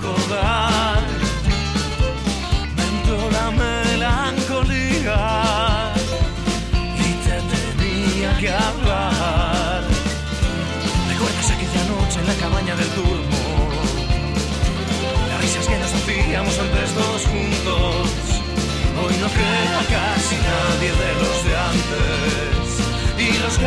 Recordar. Me entró la melancolía y te tenía que hablar. ¿Recuerdas aquella noche en la cabaña del turmo? Las risas que nos hacíamos antes todos juntos. Hoy no queda casi nadie de los de antes. Y los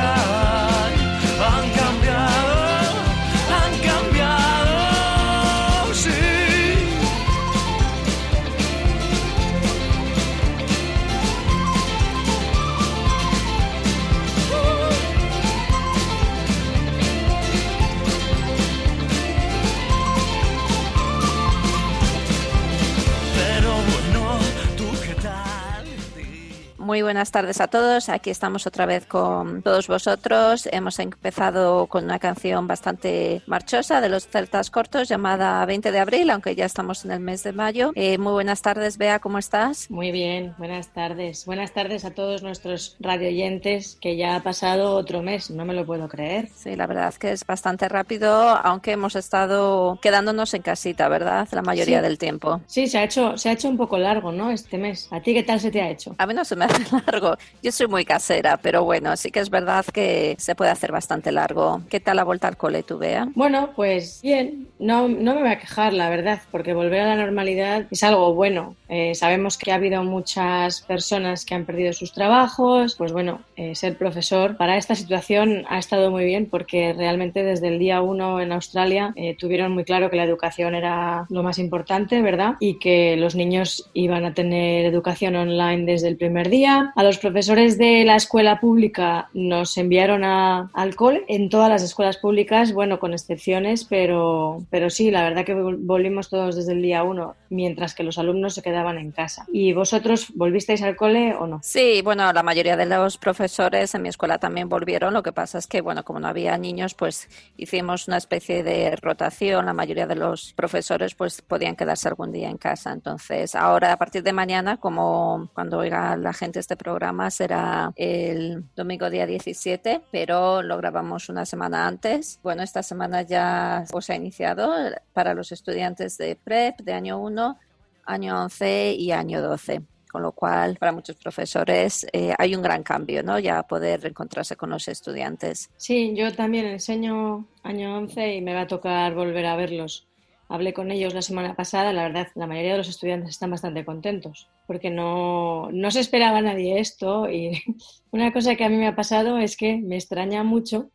Muy buenas tardes a todos. Aquí estamos otra vez con todos vosotros. Hemos empezado con una canción bastante marchosa de los Celtas Cortos llamada 20 de abril, aunque ya estamos en el mes de mayo. Eh, muy buenas tardes, Bea, ¿cómo estás? Muy bien, buenas tardes. Buenas tardes a todos nuestros radioyentes, que ya ha pasado otro mes, no me lo puedo creer. Sí, la verdad es que es bastante rápido, aunque hemos estado quedándonos en casita, ¿verdad? La mayoría Sí. del tiempo. Sí, se ha hecho, se ha hecho un poco largo, ¿no? Este mes. ¿A ti qué tal se te ha hecho? A mí no se me hace largo. Yo soy muy casera, pero bueno, sí que es verdad que se puede hacer bastante largo. ¿Qué tal la vuelta al cole, tú, Bea? Bueno, pues bien, no, no me voy a quejar, la verdad, porque volver a la normalidad es algo bueno. Eh, sabemos que ha habido muchas personas que han perdido sus trabajos, pues bueno, eh, ser profesor para esta situación ha estado muy bien porque realmente desde el día uno en Australia eh, tuvieron muy claro que la educación era lo más importante, ¿verdad? Y que los niños iban a tener educación online desde el primer día. A los profesores de la escuela pública nos enviaron a- al cole. En todas las escuelas públicas, bueno, con excepciones, pero, pero sí, la verdad que vol- volvimos todos desde el día uno, mientras que los alumnos se quedaban en casa. ¿Y vosotros volvisteis al cole o no? Sí, bueno, la mayoría de los profesores en mi escuela también volvieron. Lo que pasa es que, bueno, como no había niños, pues hicimos una especie de rotación. La mayoría de los profesores, pues podían quedarse algún día en casa. Entonces, ahora, a partir de mañana, como cuando oiga la gente este programa, será el domingo día 17, pero lo grabamos una semana antes. Bueno, esta semana ya pues, ha iniciado para los estudiantes de PREP de año 1, año 11 y año 12 con lo cual para muchos profesores eh, hay un gran cambio, ¿no? Ya poder reencontrarse con los estudiantes. Sí, yo también enseño año 11 y me va a tocar volver a verlos. Hablé con ellos la semana pasada, la verdad, la mayoría de los estudiantes están bastante contentos porque no, no se esperaba nadie esto y una cosa que a mí me ha pasado es que me extraña mucho,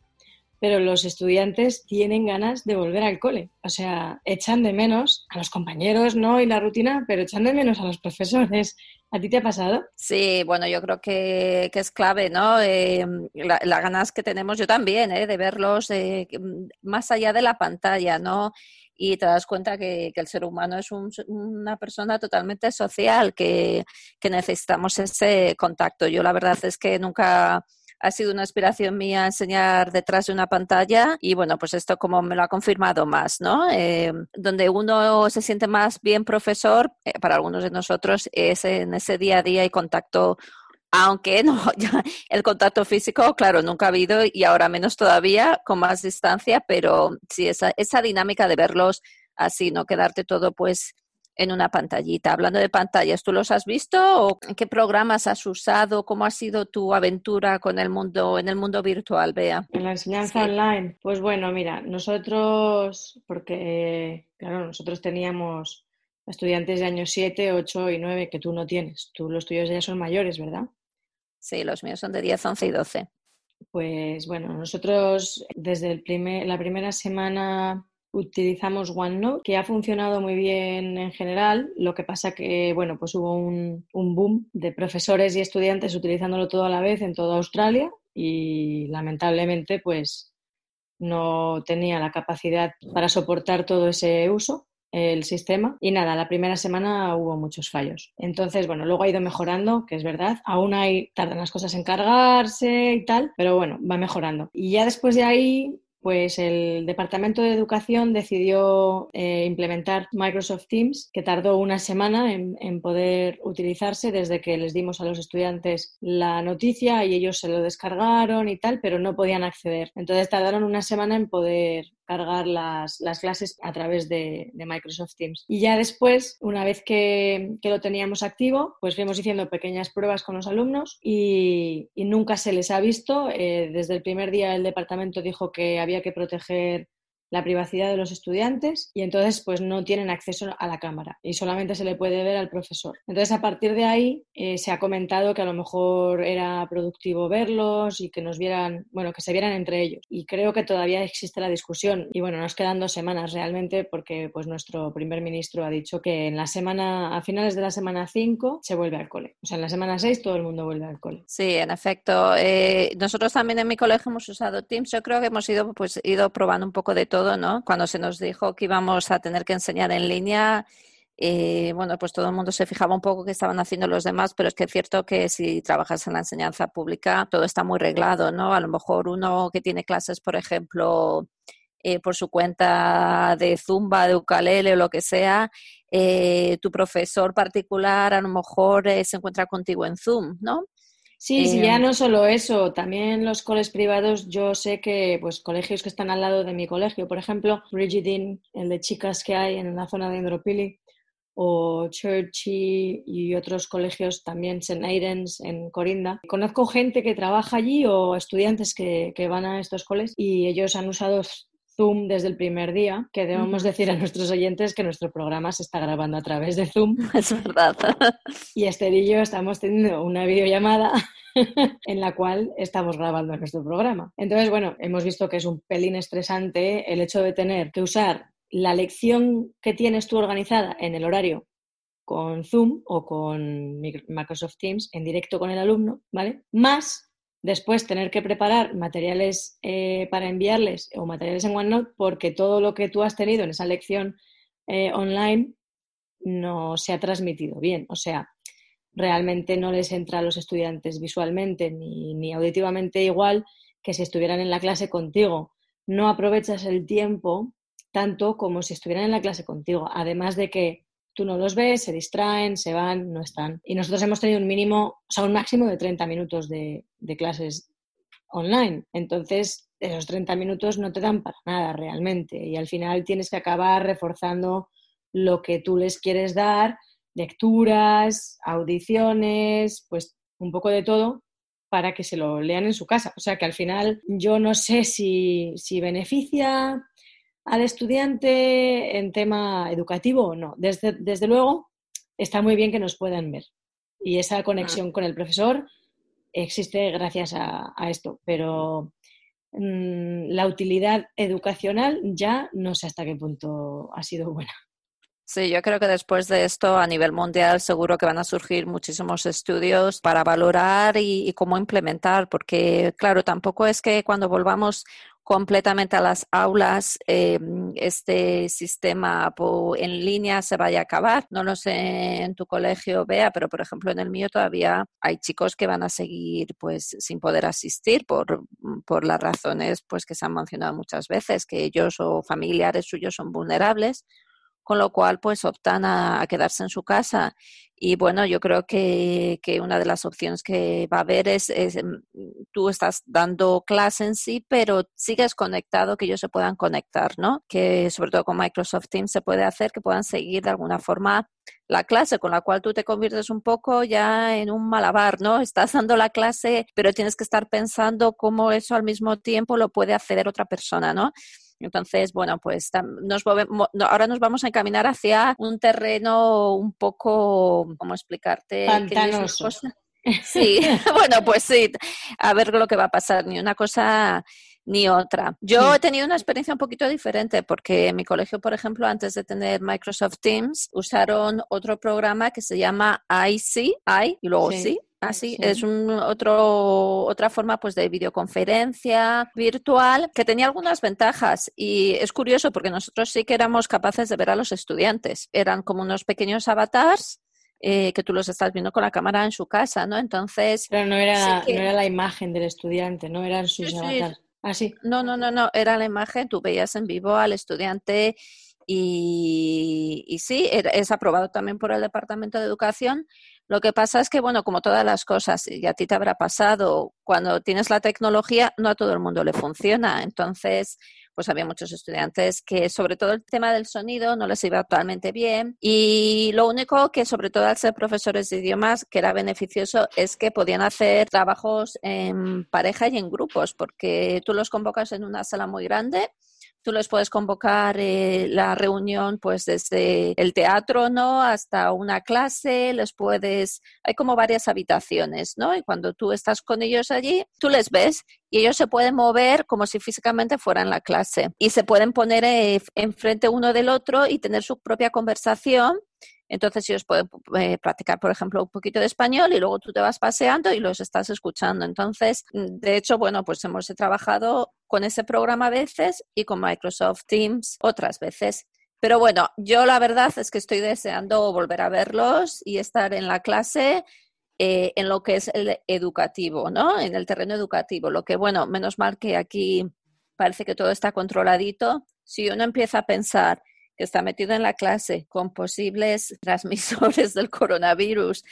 pero los estudiantes tienen ganas de volver al cole. O sea, echan de menos a los compañeros, ¿no? Y la rutina, pero echan de menos a los profesores. ¿A ti te ha pasado? Sí, bueno, yo creo que, que es clave, ¿no? La- las ganas que tenemos, yo también, ¿eh? de verlos eh, más allá de la pantalla, ¿no? Y te das cuenta que, el ser humano es un- una persona totalmente social, que, necesitamos ese contacto. Yo la verdad es que nunca ha sido una aspiración mía enseñar detrás de una pantalla y bueno, pues esto como me lo ha confirmado más, ¿no? Eh, donde uno se siente más bien profesor, eh, para algunos de nosotros, es en ese día a día y contacto aunque no, ya el contacto físico, claro, nunca ha habido y ahora menos todavía, con más distancia, pero sí, esa, esa dinámica de verlos así, no quedarte todo pues en una pantallita. Hablando de pantallas, ¿tú los has visto o qué programas has usado? ¿Cómo ha sido tu aventura con el mundo en el mundo virtual, Bea? En la enseñanza online. Pues bueno, mira, nosotros, porque claro, nosotros teníamos estudiantes de años 7, 8 y 9 que tú no tienes. Tú los tuyos ya son mayores, ¿verdad? Sí, los míos son de 10, 11 y 12. Pues bueno, nosotros desde el la primera semana utilizamos OneNote, que ha funcionado muy bien en general. Lo que pasa que, bueno, pues hubo un, un, boom de profesores y estudiantes utilizándolo todo a la vez en toda Australia y lamentablemente, pues no tenía la capacidad para soportar todo ese uso el sistema y nada, la primera semana hubo muchos fallos. Entonces, bueno, luego ha ido mejorando, que es verdad. Aún hay, tardan las cosas en cargarse y tal, pero bueno, va mejorando. Y ya después de ahí pues el Departamento de Educación decidió eh, implementar Microsoft Teams, que tardó una semana en, en, poder utilizarse desde que les dimos a los estudiantes la noticia y ellos se lo descargaron y tal, pero no podían acceder. Entonces tardaron una semana en poder cargar las, las clases a través de, Microsoft Teams. Y ya después, una vez que, que, lo teníamos activo, pues fuimos haciendo pequeñas pruebas con los alumnos y, y nunca se les ha visto. Eh, desde el primer día el departamento dijo que había que proteger la privacidad de los estudiantes y entonces pues no tienen acceso a la cámara y solamente se le puede ver al profesor. Entonces a partir de ahí eh, se ha comentado que a lo mejor era productivo verlos y que nos vieran, bueno, que se vieran entre ellos y creo que todavía existe la discusión y bueno, nos quedan dos semanas realmente porque pues nuestro primer ministro ha dicho que en la semana, a finales de la semana 5 se vuelve al cole. O sea, en la semana 6 todo el mundo vuelve al cole. Sí, en efecto. Eh, nosotros también en mi colegio hemos usado Teams. Yo creo que hemos ido pues ido probando un poco de todo Cuando se nos dijo que íbamos a tener que enseñar en línea, eh, bueno, pues todo el mundo se fijaba un poco qué estaban haciendo los demás, pero es que es cierto que si trabajas en la enseñanza pública, todo está muy reglado, ¿no? A lo mejor uno que tiene clases, por ejemplo, eh, por su cuenta de zumba, de ukalele o lo que sea, eh, tu profesor particular a lo mejor se encuentra contigo en Zoom, ¿no? Sí, sí, ya em, no solo eso, también los coles privados, yo sé que pues colegios que están al lado de mi colegio, por ejemplo, Brigidine, el de chicas que hay en la zona de Andropili, o Churchy y otros colegios también, St. Aidan's en Corinda. Conozco gente que trabaja allí o estudiantes que, que van a estos coles y ellos han usado Zoom desde el primer día, que debemos decir a nuestros oyentes que nuestro programa se está grabando a través de Zoom. Es verdad. Y Esther y yo estamos teniendo una videollamada en la cual estamos grabando nuestro programa. Entonces, bueno, hemos visto que es un pelín estresante el hecho de tener que usar la lección que tienes tú organizada en el horario con Zoom o con Microsoft Teams en directo con el alumno, ¿vale? Más Después tener que preparar materiales eh, para enviarles o materiales en OneNote porque todo lo que tú has tenido en esa lección eh, online no se ha transmitido bien. O sea, realmente no les entra a los estudiantes visualmente ni, ni auditivamente igual que si estuvieran en la clase contigo. No aprovechas el tiempo tanto como si estuvieran en la clase contigo. Además de que tú no los ves, se distraen, se van, no están. Y nosotros hemos tenido un mínimo, o sea, un máximo de 30 minutos de, clases online. Entonces, esos 30 minutos no te dan para nada realmente. Y al final tienes que acabar reforzando lo que tú les quieres dar, lecturas, audiciones, pues un poco de todo para que se lo lean en su casa. O sea que al final yo no sé si, si beneficia al estudiante en tema educativo o no. Desde, desde luego, está muy bien que nos puedan ver. Y esa conexión con el profesor existe gracias a, esto, pero mm, la utilidad educacional ya no sé hasta qué punto ha sido buena. Sí, yo creo que después de esto a nivel mundial seguro que van a surgir muchísimos estudios para valorar y, y, cómo implementar, porque claro, tampoco es que cuando volvamos completamente a las aulas, eh, este sistema en línea se vaya a acabar. No lo sé en tu colegio, vea, pero por ejemplo en el mío todavía hay chicos que van a seguir pues sin poder asistir por, por las razones pues que se han mencionado muchas veces, que ellos o familiares suyos son vulnerables con lo cual pues optan a, quedarse en su casa. Y bueno, yo creo que, que, una de las opciones que va a haber es, es, mm, tú estás dando clase en sí, pero sigues conectado, que ellos se puedan conectar, ¿no? Que sobre todo con Microsoft Teams se puede hacer que puedan seguir de alguna forma la clase, con la cual tú te conviertes un poco ya en un malabar, ¿no? Estás dando la clase, pero tienes que estar pensando cómo eso al mismo tiempo lo puede acceder otra persona, ¿no? Entonces, bueno, pues nos ahora nos vamos a encaminar hacia un terreno un poco, ¿cómo explicarte? Pantanoso. Sí, bueno, pues sí, a ver lo que va a pasar, ni una cosa ni otra. Yo he tenido una experiencia un poquito diferente porque en mi colegio, por ejemplo, antes de tener Microsoft Teams, usaron otro programa que se llama IC, I y luego sí, Así ah, es un otro otra forma pues de videoconferencia virtual que tenía algunas ventajas y es curioso porque nosotros sí que éramos capaces de ver a los estudiantes. Eran como unos pequeños avatars eh, que tú los estás viendo con la cámara en su casa, ¿no? Entonces. Pero no era, no era la imagen del estudiante, no eran sus avatars. Ah, sí. No, no, no, no, era la imagen, tú veías en vivo al estudiante y, y sí, es aprobado también por el Departamento de Educación lo que pasa es que, bueno, como todas las cosas, y a ti te habrá pasado, cuando tienes la tecnología, no a todo el mundo le funciona. Entonces, pues había muchos estudiantes que, sobre todo el tema del sonido, no les iba totalmente bien. Y lo único que, sobre todo al ser profesores de idiomas, que era beneficioso es que podían hacer trabajos en pareja y en grupos, porque tú los convocas en una sala muy grande Tú les puedes convocar eh, la reunión pues desde el teatro, ¿no? Hasta una clase, les puedes, hay como varias habitaciones, ¿no? Y cuando tú estás con ellos allí, tú les ves y ellos se pueden mover como si físicamente fueran la clase y se pueden poner eh, enfrente uno del otro y tener su propia conversación entonces ellos pueden eh, practicar, por ejemplo, un poquito de español y luego tú te vas paseando y los estás escuchando. Entonces, de hecho, bueno, pues hemos trabajado con ese programa a veces y con Microsoft Teams otras veces. Pero bueno, yo la verdad es que estoy deseando volver a verlos y estar en la clase eh, en lo que es el educativo, ¿no? En el terreno educativo. Lo que, bueno, menos mal que aquí parece que todo está controladito. Si uno empieza a pensar que está metido en la clase con posibles transmisores del coronavirus,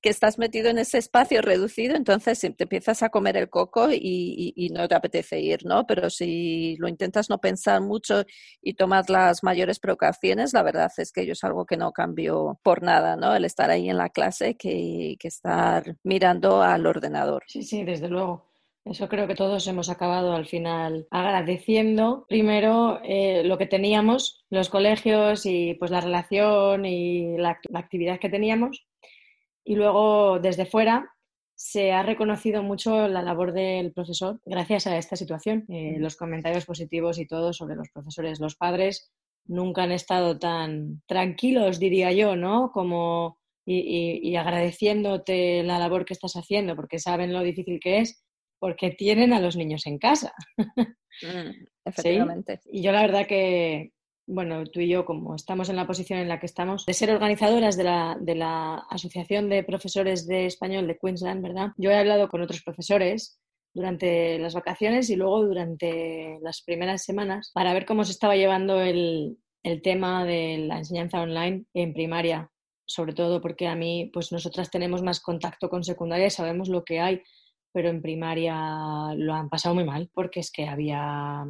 que estás metido en ese espacio reducido, entonces te empiezas a comer el coco y, no te apetece ir, ¿no? Pero si lo intentas no pensar mucho y tomas las mayores precauciones, la verdad es que yo es algo que no cambio por nada, ¿no? El estar ahí en la clase que, que estar mirando al ordenador. Sí, sí, desde luego. Eso creo que todos hemos acabado al final agradeciendo primero eh, lo que teníamos, los colegios y pues la relación y la, actividad que teníamos. Y luego desde fuera se ha reconocido mucho la labor del profesor gracias a esta situación. Eh, los comentarios positivos y todo sobre los profesores, los padres nunca han estado tan tranquilos, diría yo, ¿no? Como y agradeciéndote la labor que estás haciendo porque saben lo difícil que es porque tienen a los niños en casa. Mm, efectivamente. Y yo la verdad que, bueno, tú y yo, como estamos en la posición en la que estamos, de ser organizadoras de la, de la Asociación de Profesores de Español de Queensland, ¿verdad? Yo he hablado con otros profesores durante las vacaciones y luego durante las primeras semanas para ver cómo se estaba llevando el, el tema de la enseñanza online en primaria, sobre todo porque a mí, pues nosotras tenemos más contacto con secundaria y sabemos lo que hay pero en primaria lo han pasado muy mal porque es que había,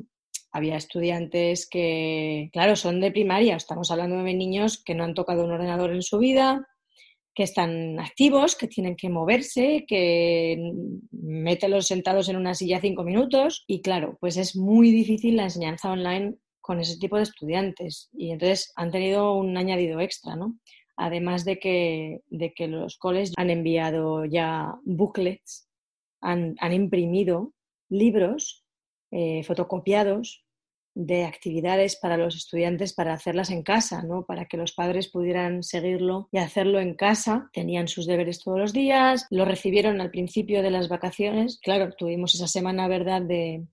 había estudiantes que, claro, son de primaria, estamos hablando de niños que no han tocado un ordenador en su vida, que están activos, que tienen que moverse, que mételos sentados en una silla cinco minutos y claro, pues es muy difícil la enseñanza online con ese tipo de estudiantes y entonces han tenido un añadido extra, ¿no? Además de que, de que los coles han enviado ya booklets han, imprimido libros eh, fotocopiados de actividades para los estudiantes para hacerlas en casa, ¿no? para que los padres pudieran seguirlo y hacerlo en casa. Tenían sus deberes todos los días, lo recibieron al principio de las vacaciones. Claro, tuvimos esa semana, ¿verdad?, de,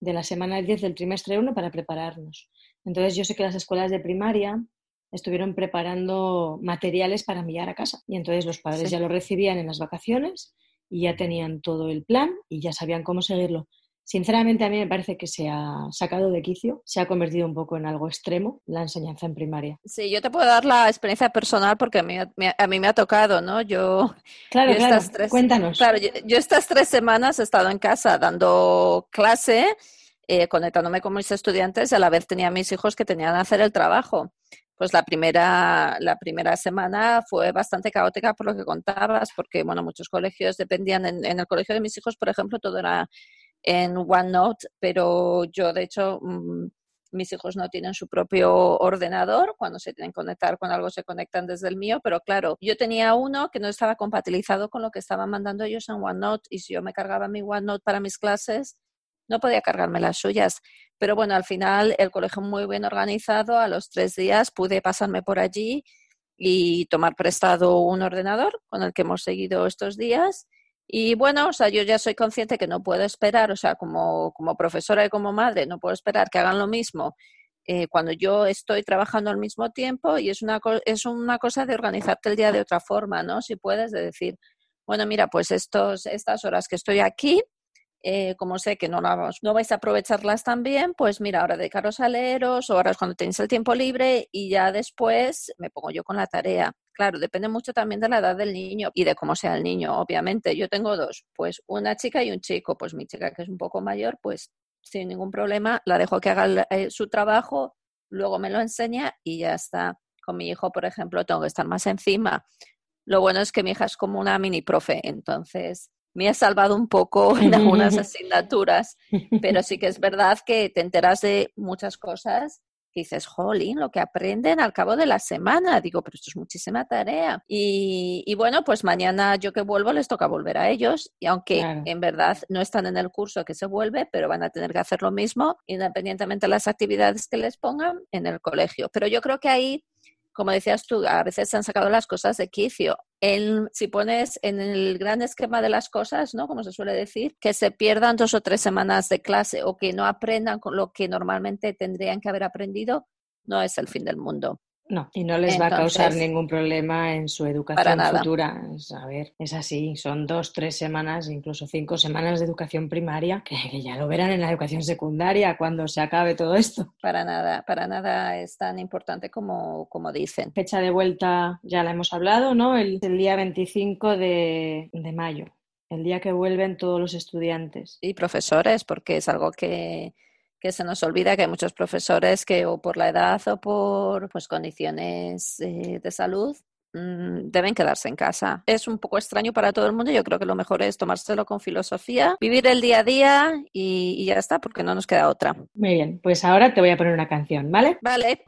de la semana 10 del trimestre 1 para prepararnos. Entonces yo sé que las escuelas de primaria estuvieron preparando materiales para enviar a casa y entonces los padres ya lo recibían en las vacaciones y ya tenían todo el plan y ya sabían cómo seguirlo. Sinceramente, a mí me parece que se ha sacado de quicio, se ha convertido un poco en algo extremo la enseñanza en primaria. Sí, yo te puedo dar la experiencia personal porque a mí, a mí me ha tocado, ¿no? Yo. Claro, claro. Tres, Cuéntanos. Claro, yo, estas tres semanas he estado en casa dando clase, eh, conectándome con mis estudiantes y a la vez tenía mis hijos que tenían que hacer el trabajo. Pues la primera, la primera semana fue bastante caótica por lo que contabas, porque, bueno, muchos colegios dependían, en, en el colegio de mis hijos, por ejemplo, todo era en OneNote, pero yo de hecho mm, mis hijos no tienen su propio ordenador, cuando se tienen que conectar con algo se conectan desde el mío, pero claro, yo tenía uno que no estaba compatibilizado con lo que estaban mandando ellos en OneNote y si yo me cargaba mi OneNote para mis clases, no podía cargarme las suyas. Pero bueno, al final el colegio muy bien organizado, a los tres días pude pasarme por allí y tomar prestado un ordenador con el que hemos seguido estos días y bueno, o sea, yo ya soy consciente que no puedo esperar, o sea, como, como profesora y como madre, no puedo esperar que hagan lo mismo eh, cuando yo estoy trabajando al mismo tiempo y es una, es una cosa de organizarte el día de otra forma, ¿no? Si puedes, de decir, bueno, mira, pues estos, estas horas que estoy aquí, eh, como sé que no, no vais a aprovecharlas tan bien, pues mira, ahora dedicaros a leeros o ahora cuando tenéis el tiempo libre y ya después me pongo yo con la tarea. Claro, depende mucho también de la edad del niño y de cómo sea el niño, obviamente. Yo tengo dos, pues una chica y un chico. Pues mi chica, que es un poco mayor, pues sin ningún problema, la dejo que haga eh, su trabajo, luego me lo enseña y ya está. Con mi hijo, por ejemplo, tengo que estar más encima. Lo bueno es que mi hija es como una mini profe, entonces me ha salvado un poco en algunas asignaturas, pero sí que es verdad que te enteras de muchas cosas que dices, jolín, lo que aprenden al cabo de la semana. Digo, pero esto es muchísima tarea. Y, bueno, pues mañana yo que vuelvo les toca volver a ellos. Y aunque en verdad no están en el curso que se vuelve, pero van a tener que hacer lo mismo, independientemente de las actividades que les pongan en el colegio. Pero yo creo que ahí como decías tú, a veces se han sacado las cosas de quicio. Si pones en el gran esquema de las cosas, ¿no? Como se suele decir, que se pierdan dos o tres semanas de clase o que no aprendan con lo que normalmente tendrían que haber aprendido, no es el fin del mundo. No, y no les va a causar ningún problema en su educación futura. A ver, es así, son dos, tres semanas, incluso cinco semanas de educación primaria, que, ya lo verán en la educación secundaria cuando se acabe todo esto. Para nada, para nada es tan importante como, como dicen. Fecha de vuelta ya la hemos hablado, ¿no? El, día 25 de, de mayo, el día que vuelven todos los estudiantes. Y profesores, porque es algo que que se nos olvida que hay muchos profesores que o por la edad o por pues, condiciones eh, de salud mm, deben quedarse en casa. Es un poco extraño para todo el mundo. Yo creo que lo mejor es tomárselo con filosofía, vivir el día a día y, y ya está, porque no nos queda otra. Muy bien, pues ahora te voy a poner una canción, ¿vale? Vale.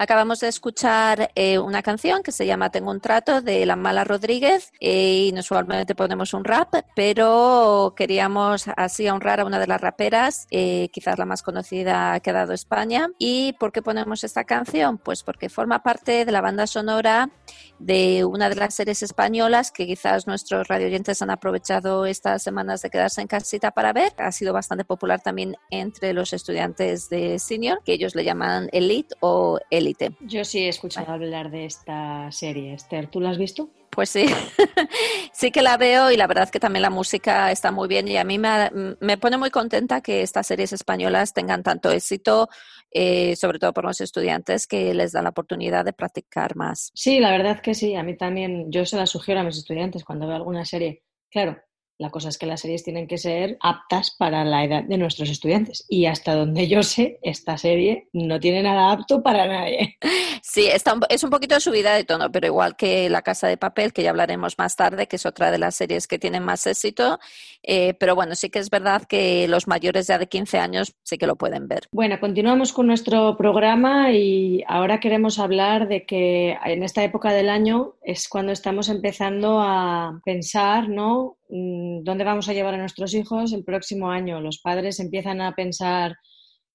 Acabamos de escuchar eh, una canción que se llama Tengo un trato de La Mala Rodríguez eh, y usualmente ponemos un rap, pero queríamos así honrar a una de las raperas, eh, quizás la más conocida que ha dado España. ¿Y por qué ponemos esta canción? Pues porque forma parte de la banda sonora de una de las series españolas que quizás nuestros radioyentes han aprovechado estas semanas de quedarse en casita para ver. Ha sido bastante popular también entre los estudiantes de senior, que ellos le llaman Elite o Elite yo sí he escuchado hablar de esta serie, Esther. ¿Tú la has visto? Pues sí, sí que la veo y la verdad es que también la música está muy bien y a mí me, me pone muy contenta que estas series españolas tengan tanto éxito, eh, sobre todo por los estudiantes que les da la oportunidad de practicar más. Sí, la verdad que sí, a mí también, yo se la sugiero a mis estudiantes cuando veo alguna serie. Claro, la cosa es que las series tienen que ser aptas para la edad de nuestros estudiantes. Y hasta donde yo sé, esta serie no tiene nada apto para nadie. Sí, está es un poquito de subida de tono, pero igual que La Casa de Papel, que ya hablaremos más tarde, que es otra de las series que tienen más éxito. Eh, pero bueno, sí que es verdad que los mayores ya de 15 años sí que lo pueden ver. Bueno, continuamos con nuestro programa y ahora queremos hablar de que en esta época del año es cuando estamos empezando a pensar, ¿no? Mm, dónde vamos a llevar a nuestros hijos el próximo año. Los padres empiezan a pensar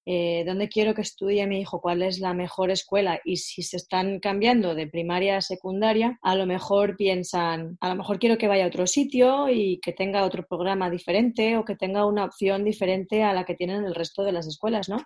eh, dónde quiero que estudie mi hijo, cuál es la mejor escuela y si se están cambiando de primaria a secundaria, a lo mejor piensan, a lo mejor quiero que vaya a otro sitio y que tenga otro programa diferente o que tenga una opción diferente a la que tienen el resto de las escuelas, ¿no?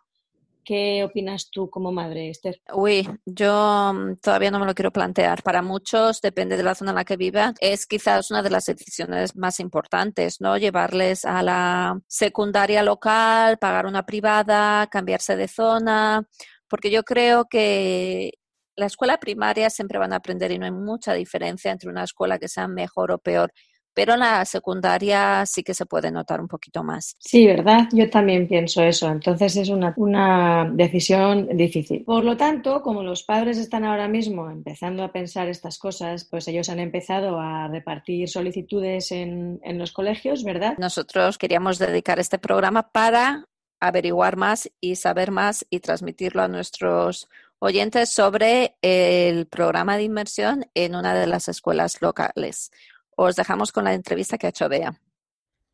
¿Qué opinas tú como madre, Esther? Uy, yo mm, todavía no me lo quiero plantear. Para muchos, depende de la zona en la que vivan, es quizás una de las decisiones más importantes, ¿no? Llevarles a la secundaria local, pagar una privada, cambiarse de zona, porque yo creo que la escuela primaria siempre van a aprender y no hay mucha diferencia entre una escuela que sea mejor o peor pero en la secundaria sí que se puede notar un poquito más. Sí, ¿verdad? Yo también pienso eso. Entonces es una, una decisión difícil. Por lo tanto, como los padres están ahora mismo empezando a pensar estas cosas, pues ellos han empezado a repartir solicitudes en, en los colegios, ¿verdad? Nosotros queríamos dedicar este programa para averiguar más y saber más y transmitirlo a nuestros oyentes sobre el programa de inmersión en una de las escuelas locales os dejamos con la entrevista que ha hecho Bea.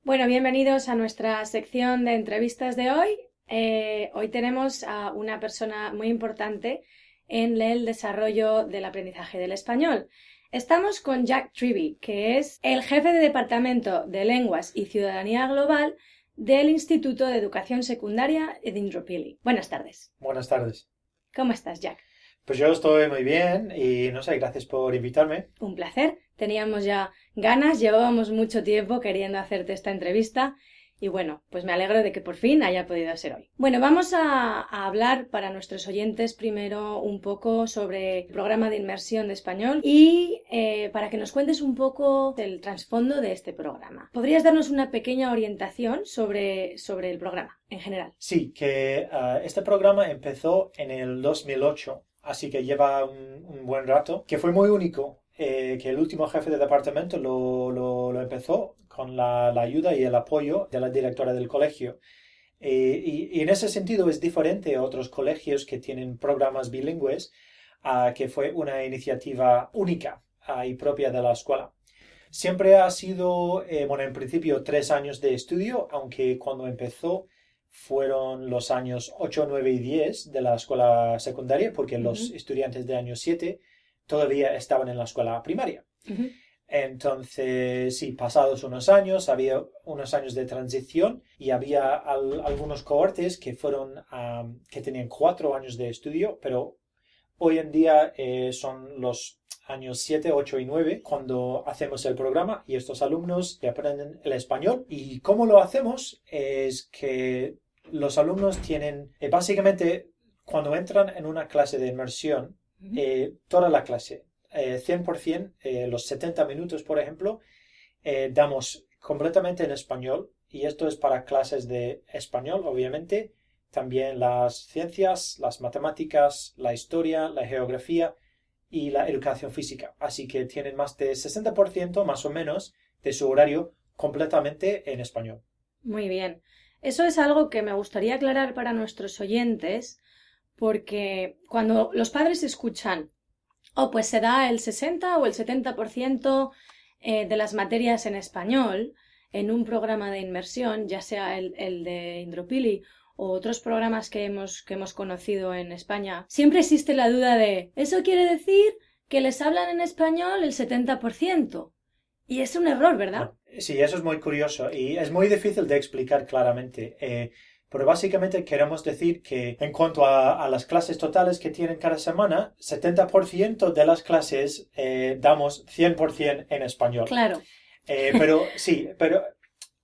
Bueno, bienvenidos a nuestra sección de entrevistas de hoy. Eh, hoy tenemos a una persona muy importante en el desarrollo del aprendizaje del español. Estamos con Jack Triby, que es el jefe de Departamento de Lenguas y Ciudadanía Global del Instituto de Educación Secundaria de Indropili. Buenas tardes. Buenas tardes. ¿Cómo estás, Jack? Pues yo estoy muy bien y no sé, gracias por invitarme. Un placer. Teníamos ya ganas, llevábamos mucho tiempo queriendo hacerte esta entrevista y bueno, pues me alegro de que por fin haya podido ser hoy. Bueno, vamos a, hablar para nuestros oyentes primero un poco sobre el programa de inmersión de español y eh, para que nos cuentes un poco del trasfondo de este programa. ¿Podrías darnos una pequeña orientación sobre, sobre el programa en general? Sí, que ah, este programa empezó en el 2008 así que lleva un, buen rato, que fue muy único, eh, que el último jefe de departamento lo, empezó con la, ayuda y el apoyo de la directora del colegio. Eh, y, en ese sentido es diferente a otros colegios que tienen programas bilingües, que fue una iniciativa única y propia de la escuela. Siempre ha sido, eh, bueno, en principio tres años de estudio, aunque cuando empezó fueron los años 8, 9 y 10 de la escuela secundaria, porque los estudiantes de año 7 todavía estaban en la escuela primaria. Entonces, sí, pasados unos años, había unos años de transición y había algunos cohortes que fueron, que tenían cuatro años de estudio, pero hoy en día eh, son los años 7, 8 y 9 cuando hacemos el programa y estos alumnos aprenden el español. ¿Y cómo lo hacemos? Es que los alumnos tienen, eh, básicamente, cuando entran en una clase de inmersión, eh, toda la clase, 100%, eh, los 70 minutos, por ejemplo, damos completamente en español y esto es para clases de español, obviamente, también las ciencias, las matemáticas, la historia, la geografía y la educación física. Así que tienen más de 60% más o menos de su horario completamente en español. Muy bien. Eso es algo que me gustaría aclarar para nuestros oyentes, porque cuando los padres escuchan, oh, pues se da el 60 o el 70% eh, de las materias en español en un programa de inmersión, ya sea el, de Indropili o otros programas que hemos, que hemos conocido en España, siempre existe la duda de, ¿eso quiere decir que les hablan en español el 70%? Y es un error, ¿verdad? Sí, eso es muy curioso y es muy difícil de explicar claramente. Eh, Pero básicamente queremos decir que en cuanto a, a las clases totales que tienen cada semana, 70% de las clases eh, damos 100% en español. Claro. Eh, pero sí, pero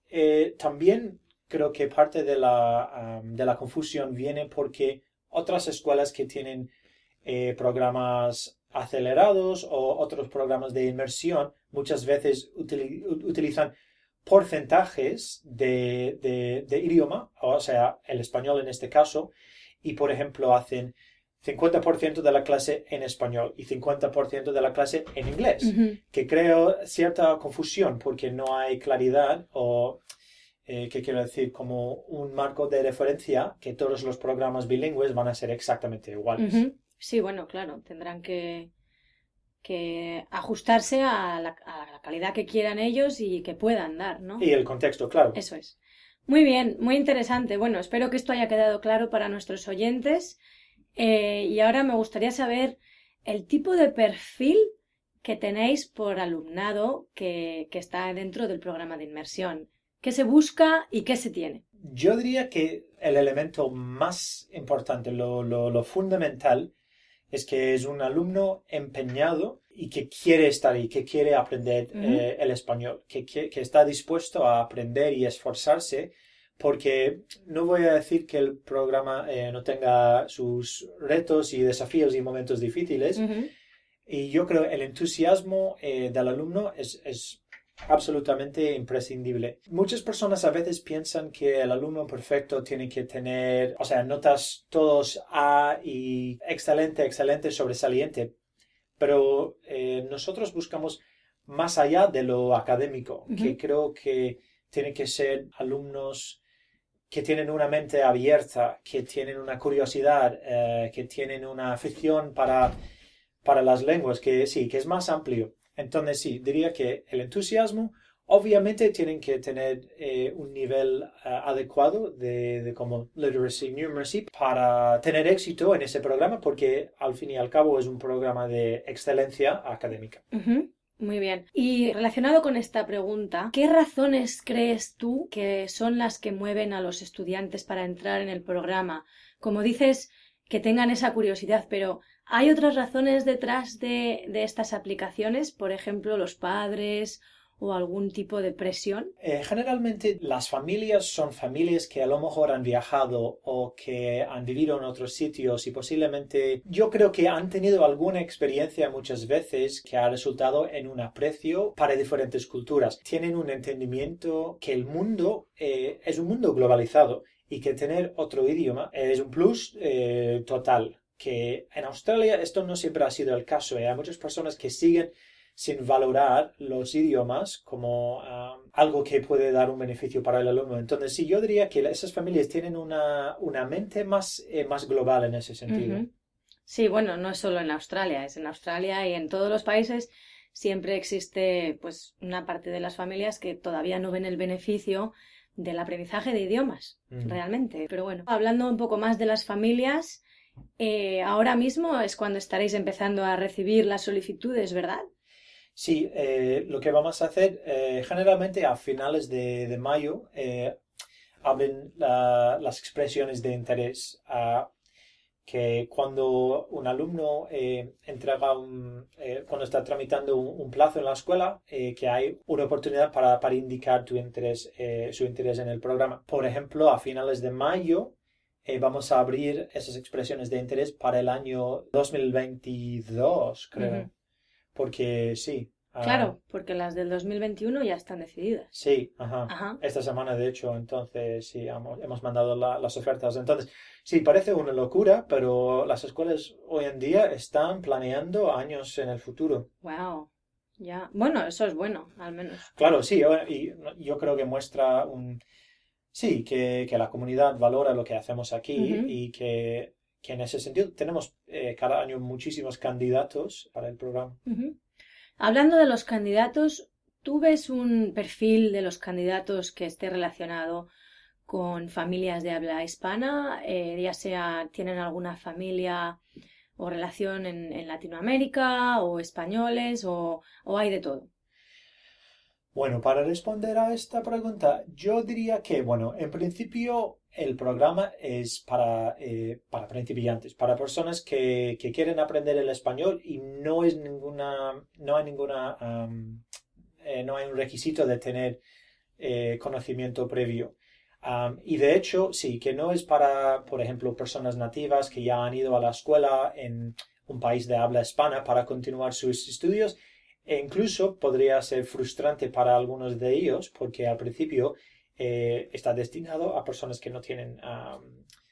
eh, también creo que parte de la, um, de la confusión viene porque otras escuelas que tienen eh, programas acelerados o otros programas de inmersión muchas veces utilizan porcentajes de, de- de idioma, o sea, el español en este caso, y por ejemplo hacen 50% de la clase en español y 50% de la clase en inglés que creo cierta confusión porque no hay claridad o, eh, ¿qué quiero decir? Como un marco de referencia que todos los programas bilingües van a ser exactamente iguales. Sí, bueno, claro, tendrán que, que ajustarse a la, a la calidad que quieran ellos y que puedan dar, ¿no? Y el contexto, claro. Eso es. Muy bien, muy interesante. Bueno, espero que esto haya quedado claro para nuestros oyentes. Eh, y ahora me gustaría saber el tipo de perfil que tenéis por alumnado que, que está dentro del programa de inmersión. ¿Qué se busca y qué se tiene? Yo diría que el elemento más importante, lo, lo- lo fundamental, es que es un alumno empeñado y que quiere estar ahí, que quiere aprender eh, el español, que, que- que está dispuesto a aprender y esforzarse, porque no voy a decir que el programa eh, no tenga sus retos y desafíos y momentos difíciles, y yo creo el entusiasmo eh, del alumno es, es absolutamente imprescindible. Muchas personas a veces piensan que el alumno perfecto tiene que tener, o sea, notas todos A y excelente, excelente, sobresaliente. Pero eh, nosotros buscamos más allá de lo académico, que creo que tienen que ser alumnos que tienen una mente abierta, que tienen una curiosidad, eh, que tienen una afición para, para las lenguas, que sí, que es más amplio. Entonces sí, diría que el entusiasmo, obviamente tienen que tener eh, un nivel eh, adecuado de, como literacy, numeracy, para tener éxito en ese programa, porque al fin y al cabo es un programa de excelencia académica. Ujú, Muy bien. Y relacionado con esta pregunta, ¿qué razones crees tú que son las que mueven a los estudiantes para entrar en el programa? Como dices, que tengan esa curiosidad, pero ¿hay otras razones detrás de, estas aplicaciones? Por ejemplo, los padres o algún tipo de presión. Eh, generalmente las familias son familias que a lo mejor han viajado o que han vivido en otros sitios y posiblemente yo creo que han tenido alguna experiencia muchas veces que ha resultado en un aprecio para diferentes culturas. Tienen un entendimiento que el mundo eh, es un mundo globalizado y que tener otro idioma es un plus eh, total. Que en Australia esto no siempre ha sido el caso. ¿eh? Hay muchas personas que siguen sin valorar los idiomas como um, algo que puede dar un beneficio para el alumno. Entonces, sí, yo diría que esas familias tienen una, una mente más, eh, más global en ese sentido. Sí, bueno, no es solo en Australia, es en Australia y en todos los países siempre existe pues una parte de las familias que todavía no ven el beneficio del aprendizaje de idiomas, realmente. Pero bueno, hablando un poco más de las familias, eh, ahora mismo es cuando estaréis empezando a recibir las solicitudes, ¿verdad? Sí, eh, lo que vamos a hacer eh, generalmente a finales de, mayo abren la- las expresiones de interés que cuando un alumno entrega cuando está tramitando un, plazo en la escuela, que hay una oportunidad para, para indicar tu interés, su interés en el programa. Por ejemplo, a finales de mayo eh, vamos a abrir esas expresiones de interés para el año 2022, creo. Ujú. Porque sí. ah, Claro, porque las del 2021 ya están decididas. Sí, ajá. Ajá. Esta semana, de hecho, entonces sí, hemos, hemos mandado la- las ofertas. Entonces, sí, parece una locura, pero las escuelas hoy en día están planeando años en el futuro. Wow. Ya. Bueno, eso es bueno, al menos. Claro, sí, y yo creo que muestra un... Sí, que, que la comunidad valora lo que hacemos aquí y que, que en ese sentido tenemos eh, cada año muchísimos candidatos para el programa. Hablando de los candidatos, ¿tú ves un perfil de los candidatos que esté relacionado con familias de habla hispana? Eh, ya sea tienen alguna familia o relación en, en Latinoamérica o españoles o, o hay de todo. Bueno, para responder a esta pregunta, yo diría que, bueno, en principio el programa es para, eh, para principiantes, para personas que, que, quieren aprender el español y no es ninguna, no hay ninguna, um, no hay un requisito de tener eh, conocimiento previo. Y de hecho, sí, que no es para, por ejemplo, personas nativas que ya han ido a la escuela en un país de habla hispana para continuar sus estudios. E incluso podría ser frustrante para algunos de ellos porque al principio eh, está destinado a personas que no tienen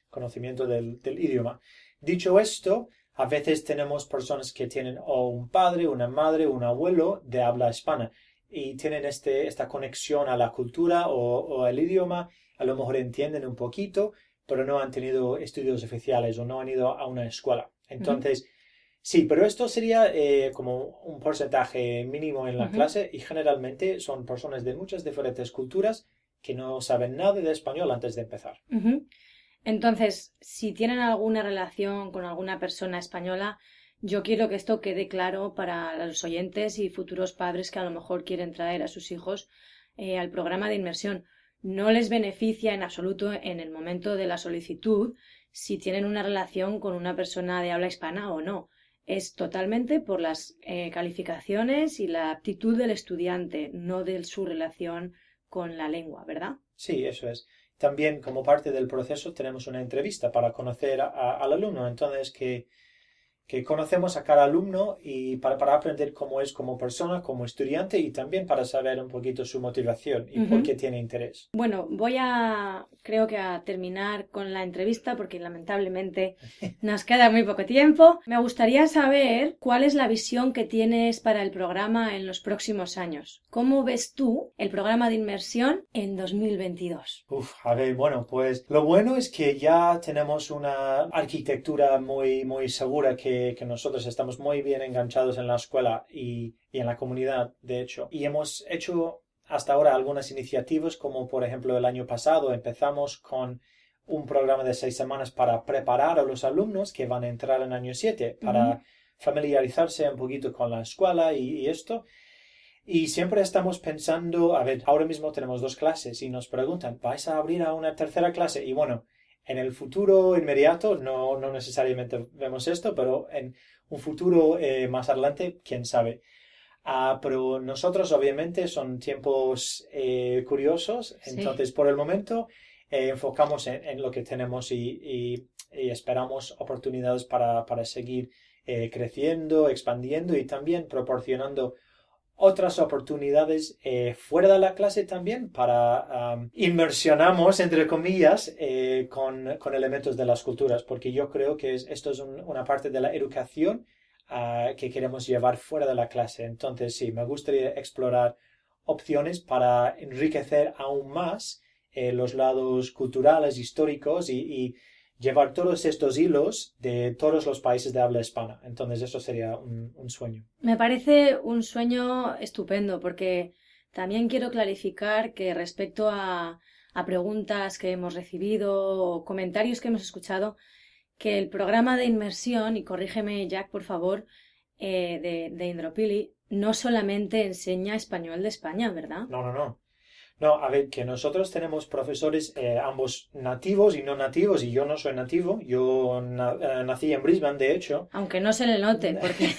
conocimiento del, idioma. Dicho esto, a veces tenemos personas que tienen o un padre, una madre, un abuelo de habla hispana y tienen este, esta conexión a la cultura o, al idioma, a lo mejor entienden un poquito, pero no han tenido estudios oficiales o no han ido a una escuela. Entonces, sí, pero esto sería eh, como un porcentaje mínimo en la clase y generalmente son personas de muchas diferentes culturas que no saben nada de español antes de empezar. Entonces, si tienen alguna relación con alguna persona española, yo quiero que esto quede claro para los oyentes y futuros padres que a lo mejor quieren traer a sus hijos eh, al programa de inmersión. No les beneficia en absoluto en el momento de la solicitud si tienen una relación con una persona de habla hispana o no. Es totalmente por las eh, calificaciones y la aptitud del estudiante, no de su relación con la lengua, ¿verdad? Sí, eso es. También como parte del proceso tenemos una entrevista para conocer al alumno. Entonces, que que conocemos a cada alumno y para, para, aprender cómo es como persona, como estudiante y también para saber un poquito su motivación y por qué tiene interés. Bueno, voy a, creo que a terminar con la entrevista porque lamentablemente nos queda muy poco tiempo. Me gustaría saber cuál es la visión que tienes para el programa en los próximos años. ¿Cómo ves tú el programa de inmersión en 2022? Uf, a ver, bueno, pues lo bueno es que ya tenemos una arquitectura muy, muy segura que que, nosotros estamos muy bien enganchados en la escuela y, y en la comunidad, de hecho. Y hemos hecho hasta ahora algunas iniciativas, como por ejemplo el año pasado empezamos con un programa de seis semanas para preparar a los alumnos que van a entrar en año 7, para familiarizarse un poquito con la escuela y, y, esto. Y siempre estamos pensando, a ver, ahora mismo tenemos dos clases y nos preguntan, ¿vais a abrir a una tercera clase? Y bueno, en el futuro inmediato no, no necesariamente vemos esto, pero en un futuro eh, más adelante, quién sabe. Ah, pero nosotros obviamente son tiempos eh, curiosos, entonces por el momento eh, enfocamos en, lo que tenemos y, y, esperamos oportunidades para, para seguir creciendo, expandiendo y también proporcionando otras oportunidades eh, fuera de la clase también para inmersionamos, entre comillas, eh, con, con, elementos de las culturas, porque yo creo que esto es una parte de la educación ah, que queremos llevar fuera de la clase. Entonces, sí, me gustaría explorar opciones para enriquecer aún más eh, los lados culturales, históricos y llevar todos estos hilos de todos los países de habla hispana. Entonces eso sería un, sueño. Me parece un sueño estupendo porque también quiero clarificar que respecto a, preguntas que hemos recibido o comentarios que hemos escuchado, que el programa de inmersión, y corrígeme Jack por favor, eh, de, de Indropili, no solamente enseña español de España, ¿verdad? No, no, no. No, a ver, que nosotros tenemos profesores eh, ambos nativos y no nativos, y yo no soy nativo, yo eh, nací en Brisbane, de hecho. Aunque no se le note, porque,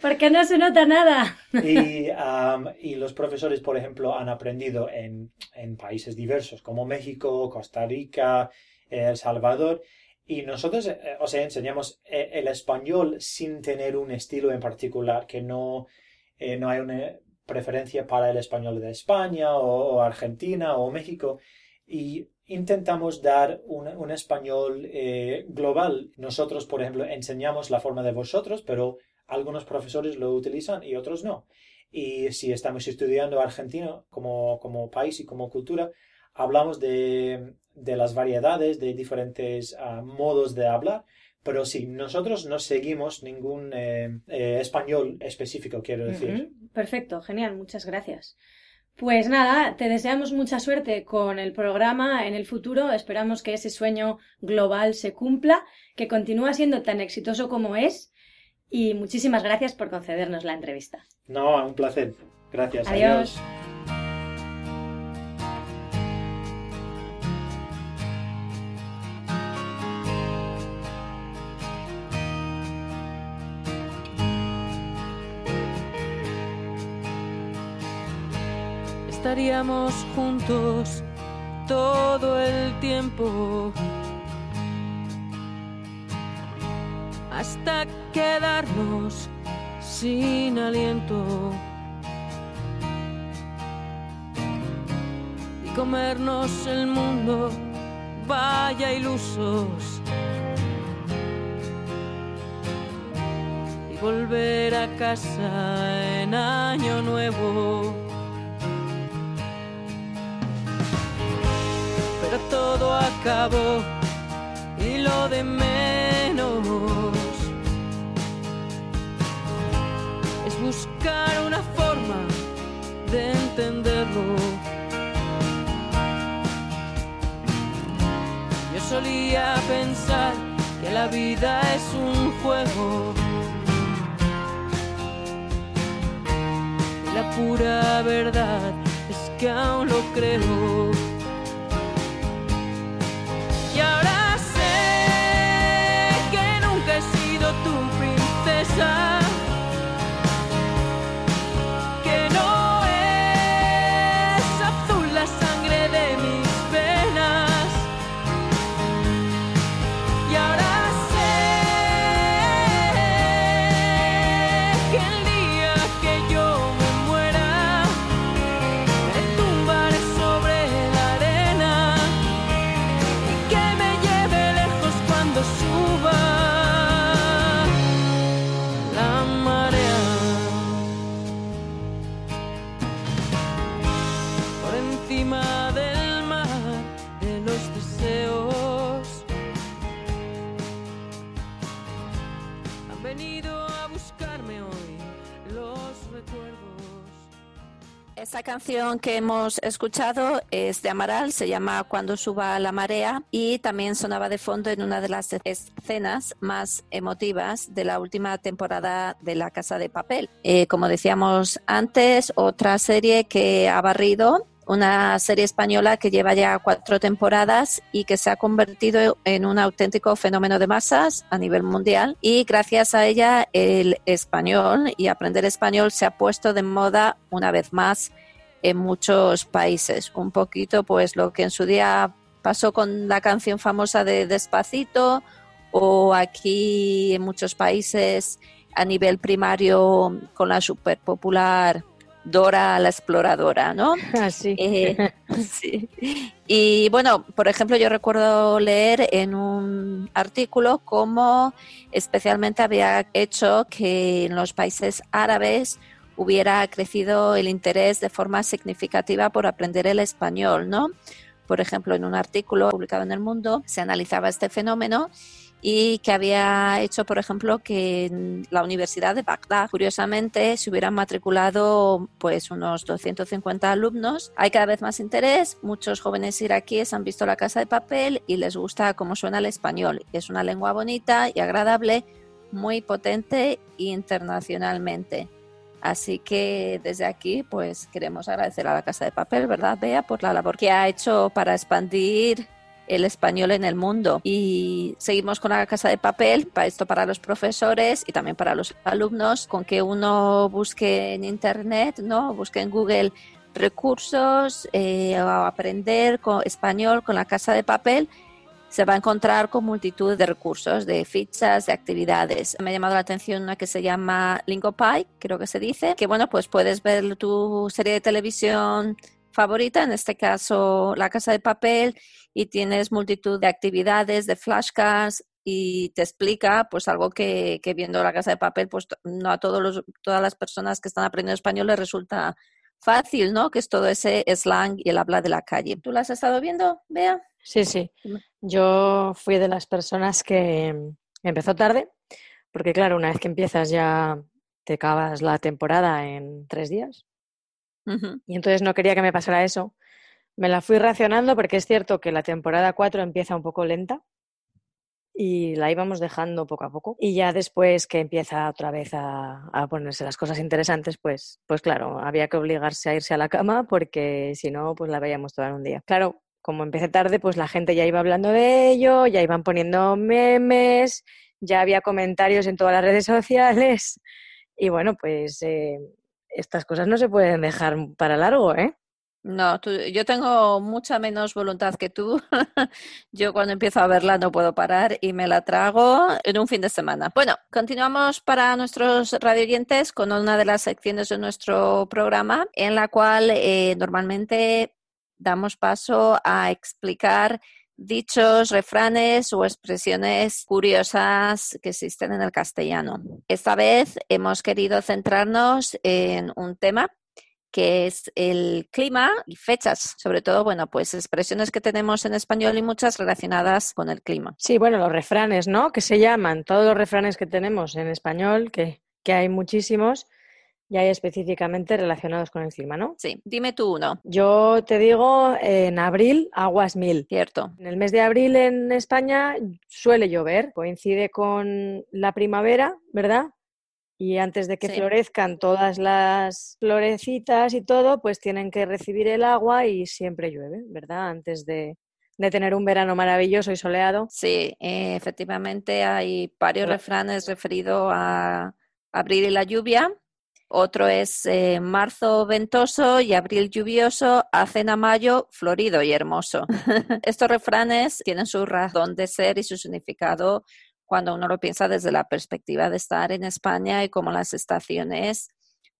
porque no se nota nada. y, y, los profesores, por ejemplo, han aprendido en, en países diversos, como México, Costa Rica, El Salvador, y nosotros, eh, o sea, enseñamos el español sin tener un estilo en particular, que no, no hay una preferencia para el español de España o, Argentina o México y intentamos dar un, español eh, global. Nosotros, por ejemplo, enseñamos la forma de vosotros, pero algunos profesores lo utilizan y otros no. Y si estamos estudiando argentino como, como país y como cultura, hablamos de, de las variedades, de diferentes ah, modos de hablar, pero sí, nosotros no seguimos ningún eh, eh, español específico, quiero decir. Perfecto, genial, muchas gracias. Pues nada, te deseamos mucha suerte con el programa en el futuro. Esperamos que ese sueño global se cumpla, que continúe siendo tan exitoso como es. Y muchísimas gracias por concedernos la entrevista. No, un placer. Gracias. adiós. Estaríamos juntos todo el tiempo hasta quedarnos sin aliento y comernos el mundo, vaya ilusos. Y volver a casa en año nuevo. Todo acabó y lo de menos es buscar una forma de entenderlo. Yo solía pensar que la vida es un juego. La pura verdad es que aún lo creo. Esta canción que hemos escuchado es de Amaral, se llama Cuando suba la marea y también sonaba de fondo en una de las escenas más emotivas de la última temporada de La Casa de Papel. Eh, como decíamos antes, otra serie que ha barrido una serie española que lleva ya cuatro temporadas y que se ha convertido en un auténtico fenómeno de masas a nivel mundial y gracias a ella el español y aprender español se ha puesto de moda una vez más en muchos países. Un poquito pues lo que en su día pasó con la canción famosa de Despacito o aquí en muchos países a nivel primario con la super popular Dora la exploradora, ¿no? Así. Eh, sí. Y bueno, por ejemplo, yo recuerdo leer en un artículo cómo especialmente había hecho que en los países árabes hubiera crecido el interés de forma significativa por aprender el español, ¿no? Por ejemplo, en un artículo publicado en El Mundo se analizaba este fenómeno y que había hecho, por ejemplo, que en la Universidad de Bagdad, curiosamente, se hubieran matriculado pues unos 250 alumnos. Hay cada vez más interés, muchos jóvenes iraquíes han visto la casa de papel y les gusta cómo suena el español. Es una lengua bonita y agradable, muy potente internacionalmente. Así que desde aquí, pues queremos agradecer a la Casa de Papel, ¿verdad, Bea? Por la labor que ha hecho para expandir el español en el mundo. Y seguimos con la casa de papel, para esto para los profesores y también para los alumnos, con que uno busque en Internet, ¿no? Busque en Google recursos eh, o aprender español con la casa de papel se va a encontrar con multitud de recursos, de fichas, de actividades. Me ha llamado la atención una que se llama LingoPie, creo que se dice, que bueno, pues puedes ver tu serie de televisión favorita, en este caso La Casa de Papel, y tienes multitud de actividades, de flashcards y te explica pues algo que, que viendo La Casa de Papel, pues no a todos los, todas las personas que están aprendiendo español les resulta fácil, ¿no? Que es todo ese slang y el habla de la calle. ¿Tú la has estado viendo, Bea? Sí, sí. Yo fui de las personas que empezó tarde, porque claro, una vez que empiezas ya te acabas la temporada en tres días. Y entonces no quería que me pasara eso. Me la fui racionando porque es cierto que la temporada 4 empieza un poco lenta y la íbamos dejando poco a poco. Y ya después que empieza otra vez a, a ponerse las cosas interesantes, pues, pues claro, había que obligarse a irse a la cama porque si no, pues la veíamos toda un día. Claro, como empecé tarde, pues la gente ya iba hablando de ello, ya iban poniendo memes, ya había comentarios en todas las redes sociales. Y bueno, pues eh, estas cosas no se pueden dejar para largo, ¿eh? No, yo tengo mucha menos voluntad que tú. Yo cuando empiezo a verla no puedo parar y me la trago en un fin de semana. Bueno, continuamos para nuestros radioyentes con una de las secciones de nuestro programa en la cual eh, normalmente damos paso a explicar dichos, refranes o expresiones curiosas que existen en el castellano. Esta vez hemos querido centrarnos en un tema que es el clima y fechas, sobre todo, bueno, pues expresiones que tenemos en español y muchas relacionadas con el clima. Sí, bueno, los refranes, ¿no? Que se llaman todos los refranes que tenemos en español, que, que hay muchísimos, y hay específicamente relacionados con el clima, ¿no? Sí, dime tú uno, Yo te digo, en abril, aguas mil. cierto. En el mes de abril en España suele llover, coincide con la primavera, ¿verdad? Y antes de que Sí. florezcan todas las florecitas y todo, pues tienen que recibir el agua y siempre llueve, ¿verdad? Antes de, de tener un verano maravilloso y soleado. Sí, eh, efectivamente hay varios Ra- refranes referidos a abril y la lluvia. Otro es eh, marzo ventoso y abril lluvioso, hacen a mayo florido y hermoso. Estos refranes tienen su razón de ser y su significado cuando uno lo piensa desde la perspectiva de estar en España y como las estaciones,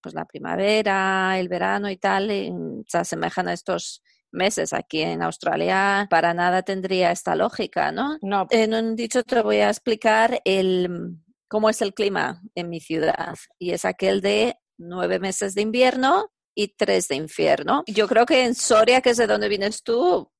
pues la primavera, el verano y tal, en- se asemejan a estos meses aquí en Australia, para nada tendría esta lógica, ¿no? No, En un dicho te voy a explicar el, cómo es el clima en mi ciudad y es aquel de nueve meses de invierno y tres de infierno. Yo creo que en Soria, que es de donde vienes tú,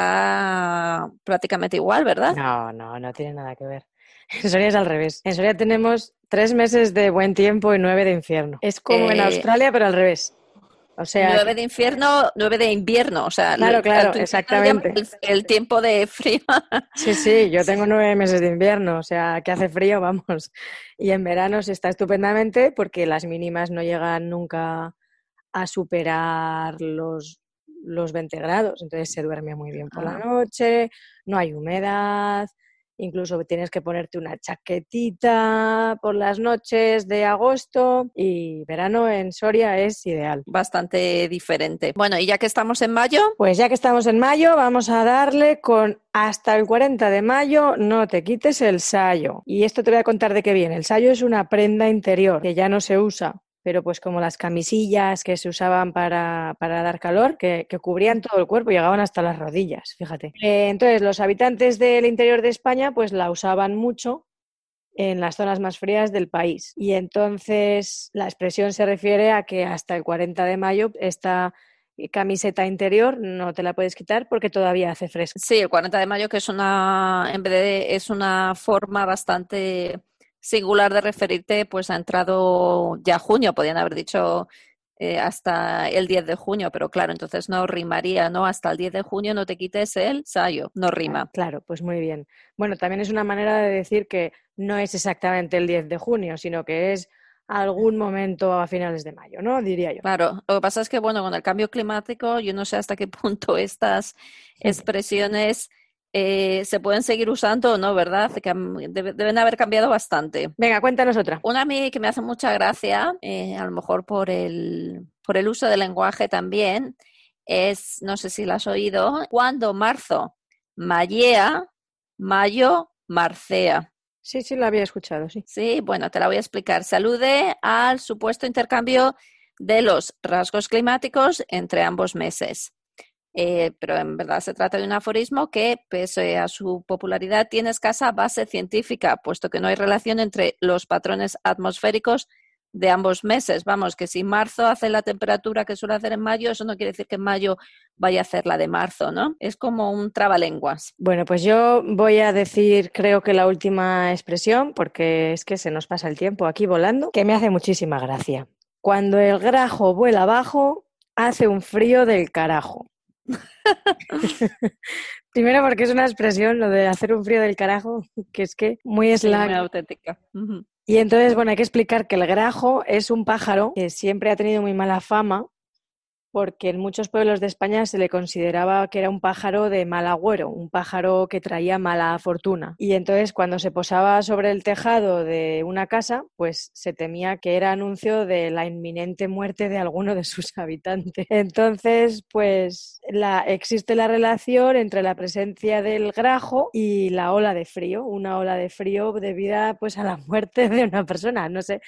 será prácticamente igual, ¿verdad? no, no, no tiene nada que ver. En Soria es al revés. En Soria tenemos tres meses de buen tiempo y nueve de infierno. Es como en Eh, Australia, pero al revés. O sea, Nueve de infierno, nueve de invierno, o sea, Claro, claro, exactamente. el tiempo de frío. Sí, sí, yo tengo nueve meses de invierno, o sea, que hace frío, vamos. Y en verano se está estupendamente porque las mínimas no llegan nunca a superar los, los 20 grados, entonces se duerme muy bien por la Ah. noche, no hay humedad, incluso tienes que ponerte una chaquetita por las noches de agosto y verano en Soria es ideal. Bastante diferente. Bueno, y ya que estamos en mayo, Pues ya que estamos en mayo, vamos a darle con hasta el 40 de mayo, no te quites el sayo. Y esto te voy a contar de qué viene. El sayo es una prenda interior que ya no se usa, pero pues como las camisillas que se usaban para, para dar calor, que, que cubrían todo el cuerpo, llegaban hasta las rodillas, fíjate. Eh, entonces, los habitantes del interior de España pues la usaban mucho en las zonas más frías del país. Y entonces la expresión se refiere a que hasta el 40 de mayo esta camiseta interior no te la puedes quitar porque todavía hace fresco. Sí, el 40 de mayo, que es una, en vez de, es una forma bastante singular de referirte, pues ha entrado ya junio, podían haber dicho eh, hasta el 10 de junio, pero claro, entonces no rimaría, ¿no? Hasta el 10 de junio no te quites el sayo, no rima. Claro, pues muy bien. Bueno, también es una manera de decir que no es exactamente el 10 de junio, sino que es algún momento a finales de mayo, ¿no? Diría yo. Claro, lo que pasa es que, bueno, con el cambio climático, yo no sé hasta qué punto estas expresiones eh, se pueden seguir usando o no, ¿verdad? Que deben haber cambiado bastante. Venga, cuéntanos otra. Una a mí que me hace mucha gracia, eh, a lo mejor por el, por el uso del lenguaje también, es, no sé si la has oído, cuando marzo mayea, mayo marcea. Sí, sí, lo había escuchado, sí. Sí, bueno, te la voy a explicar. Se alude al supuesto intercambio de los rasgos climáticos entre ambos meses. Eh, pero en verdad se trata de un aforismo que, pese a su popularidad, tiene escasa base científica, puesto que no hay relación entre los patrones atmosféricos de ambos meses. Vamos, que si marzo hace la temperatura que suele hacer en mayo, eso no quiere decir que en mayo vaya a hacer la de marzo, ¿no? Es como un trabalenguas. Bueno, pues yo voy a decir, creo que la última expresión, porque es que se nos pasa el tiempo aquí volando, que me hace muchísima gracia. Cuando el grajo vuela abajo, hace un frío del carajo. Primero porque es una expresión, lo de hacer un frío del carajo, que es que muy Sí, slang. muy auténtica. Y entonces, bueno, hay que explicar que el grajo es un pájaro que siempre ha tenido muy mala fama porque en muchos pueblos de España se le consideraba que era un pájaro de mal agüero, un pájaro que traía mala fortuna. Y entonces cuando se posaba sobre el tejado de una casa, pues se temía que era anuncio de la inminente muerte de alguno de sus habitantes. Entonces, pues existe la relación entre la presencia del grajo y la ola de frío, una ola de frío debida pues a la muerte de una persona. No sé,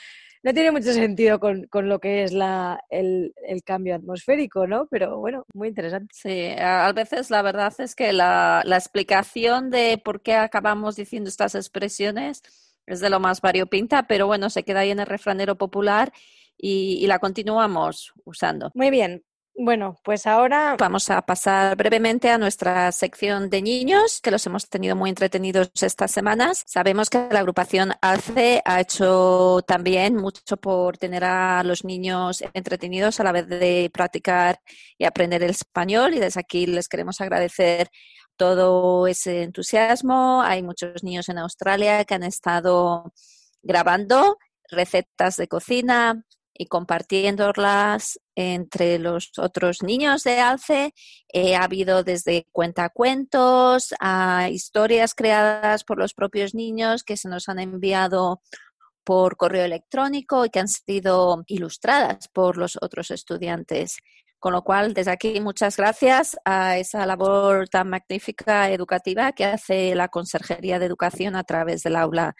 no tiene mucho sentido con, con lo que es la, el, el, cambio atmosférico, ¿no? Pero bueno, muy interesante. Sí, a veces la verdad es que la, la explicación de por qué acabamos diciendo estas expresiones es de lo más variopinta, pero bueno, se queda ahí en el refranero popular y, y la continuamos usando. Muy bien, bueno, pues ahora vamos a pasar brevemente a nuestra sección de niños, que los hemos tenido muy entretenidos estas semanas. Sabemos que la agrupación ALCE ha hecho también mucho por tener a los niños entretenidos a la vez de practicar y aprender el español y desde aquí les queremos agradecer todo ese entusiasmo. Hay muchos niños en Australia que han estado grabando recetas de cocina, y compartiéndolas entre los otros niños de Alce. Eh, ha habido desde cuentacuentos a historias creadas por los propios niños que se nos han enviado por correo electrónico y que han sido ilustradas por los otros estudiantes. Con lo cual, desde aquí, muchas gracias a esa labor tan magnífica educativa que hace la Conserjería de Educación a través del aula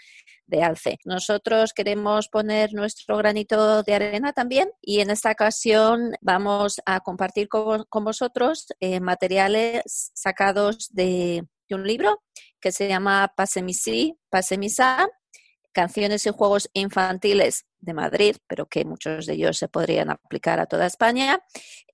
de Alce. Nosotros queremos poner nuestro granito de arena también y en esta ocasión vamos a compartir con, con vosotros eh, materiales sacados de, un libro que se llama Pasemisi, Pasemisa, canciones y juegos infantiles de Madrid, pero que muchos de ellos se podrían aplicar a toda España,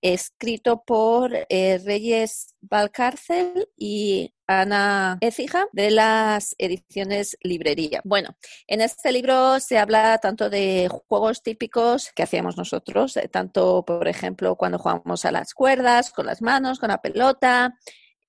escrito por eh, Reyes Valcárcel y Ana Écija de las ediciones Librería. Bueno, en este libro se habla tanto de juegos típicos que hacíamos nosotros, eh, tanto, por ejemplo, cuando jugamos a las cuerdas, con las manos, con la pelota,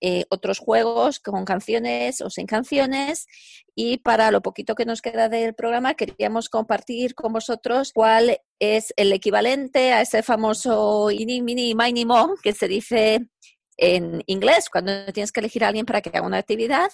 eh, otros juegos con canciones o sin canciones. Y para lo poquito que nos queda del programa, queríamos compartir con vosotros cuál es el equivalente a ese famoso ini, mini, mini, mo que se dice en inglés cuando tienes que elegir a alguien para que haga una actividad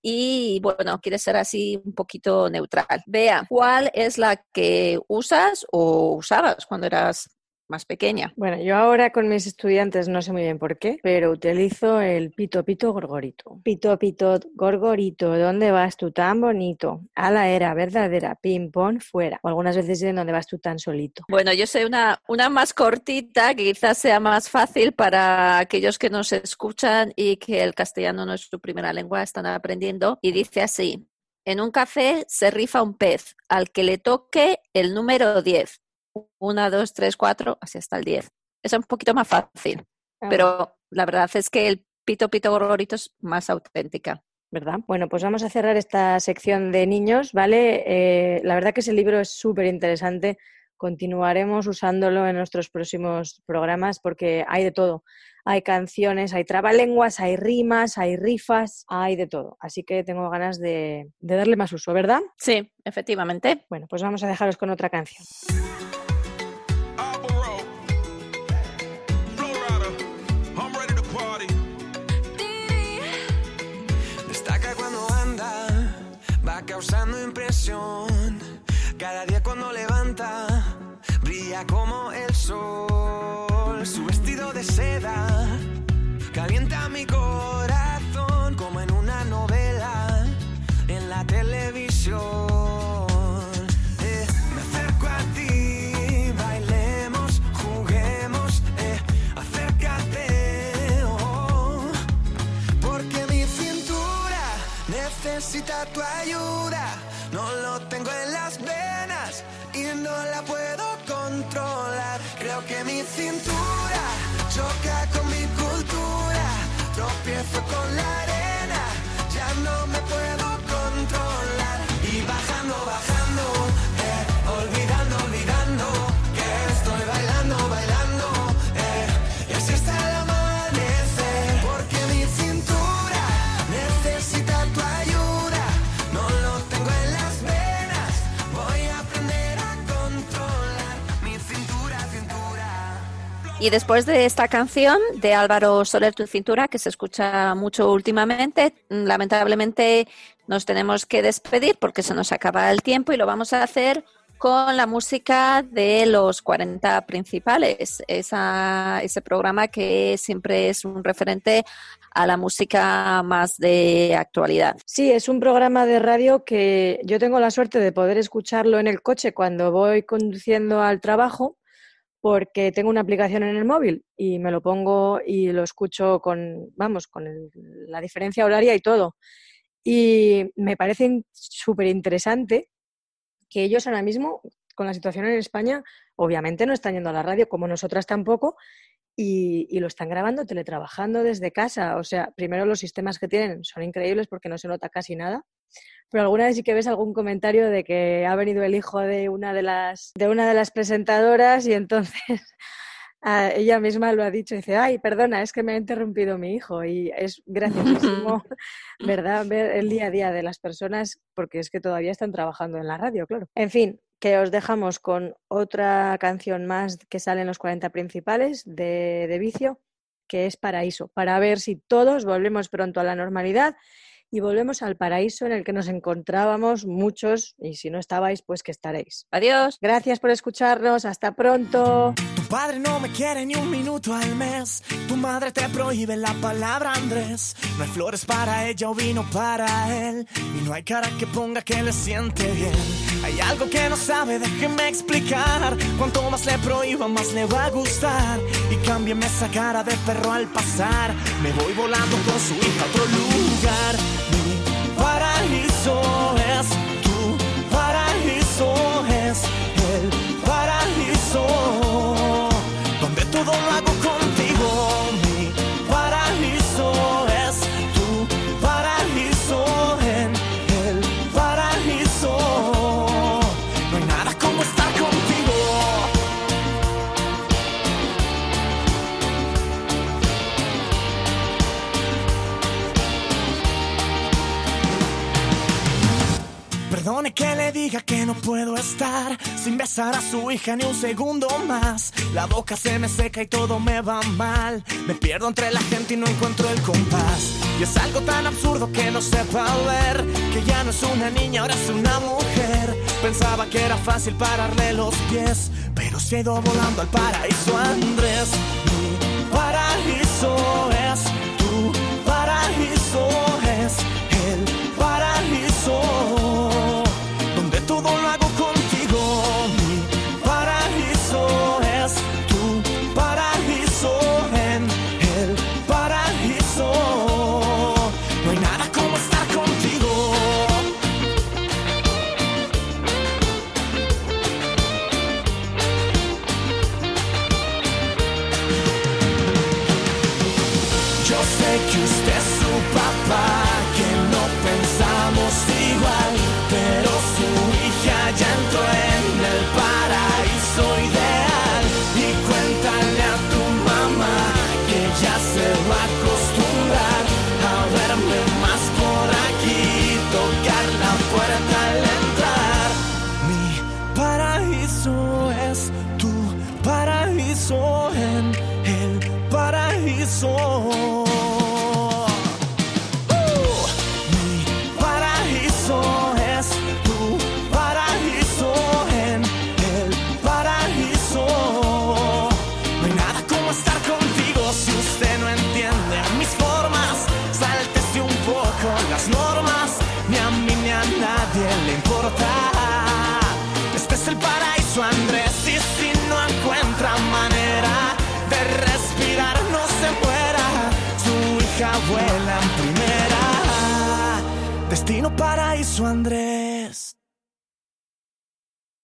y bueno, quieres ser así un poquito neutral. Vea, ¿cuál es la que usas o usabas cuando eras más pequeña. Bueno, yo ahora con mis estudiantes no sé muy bien por qué, pero utilizo el pito pito gorgorito. Pito pito gorgorito, ¿dónde vas tú tan bonito? A la era verdadera, ping pong fuera. O algunas veces dicen ¿dónde vas tú tan solito? Bueno, yo sé una, una más cortita que quizás sea más fácil para aquellos que nos escuchan y que el castellano no es su primera lengua, están aprendiendo. Y dice así, en un café se rifa un pez al que le toque el número 10 una, dos, tres, cuatro, así hasta el diez. Es un poquito más fácil, ah. pero la verdad es que el pito pito gorgorito es más auténtica. ¿Verdad? Bueno, pues vamos a cerrar esta sección de niños, ¿vale? Eh, la verdad que ese libro es súper interesante. Continuaremos usándolo en nuestros próximos programas porque hay de todo. Hay canciones, hay trabalenguas, hay rimas, hay rifas, hay de todo. Así que tengo ganas de, de darle más uso, ¿verdad? Sí, efectivamente. Bueno, pues vamos a dejaros con otra canción. Cada día cuando levanta, brilla como el sol. Su vestido de seda calienta mi corazón como en una novela en la televisión. necesita tu ayuda. Que mi cintura choca con mi cultura. Tropiezo con la arena, Y después de esta canción de Álvaro Soler Tu Cintura, que se escucha mucho últimamente, mm, lamentablemente nos tenemos que despedir porque se nos acaba el tiempo y lo vamos a hacer con la música de los 40 principales, esa, ese programa que siempre es un referente a la música más de actualidad. Sí, es un programa de radio que yo tengo la suerte de poder escucharlo en el coche cuando voy conduciendo al trabajo porque tengo una aplicación en el móvil y me lo pongo y lo escucho con, vamos, con el- la diferencia horaria y todo. Y me parece súper interesante que ellos ahora mismo, con la situación en España, obviamente no están yendo a la radio, como nosotras tampoco, y, y lo están grabando teletrabajando desde casa. O sea, primero los sistemas que tienen son increíbles porque no se nota casi nada. Pero alguna vez sí que ves algún comentario de que ha venido el hijo de una de las, de una de las presentadoras y entonces a ella misma lo ha dicho. Dice, ay, perdona, es que me ha interrumpido mi hijo. Y es graciosísimo, ¿verdad? Ver el día a día de las personas porque es que todavía están trabajando en la radio, claro. En fin, que os dejamos con otra canción más que sale en los 40 principales de, de Vicio, que es Paraíso, para ver si todos volvemos pronto a la normalidad y volvemos al paraíso en el que nos encontrábamos muchos y si no estabais, pues que estaréis. Adiós. Gracias por escucharnos, hasta pronto. Tu padre no me quiere ni un minuto al mes. Tu madre te prohíbe la palabra Andrés. No hay flores para ella o vino para él. Y no hay cara que ponga que le siente bien. Hay algo que no sabe, déjeme explicar. Cuanto más le prohíba, más le va a gustar. Y cámbiame esa cara de perro al pasar. Me voy volando con su hija a otro lugar. Mi Que le diga que no puedo estar sin besar a su hija ni un segundo más. La boca se me seca y todo me va mal. Me pierdo entre la gente y no encuentro el compás. Y es algo tan absurdo que no sepa ver que ya no es una niña, ahora es una mujer. Pensaba que era fácil pararle los pies, pero se ha ido volando al paraíso Andrés.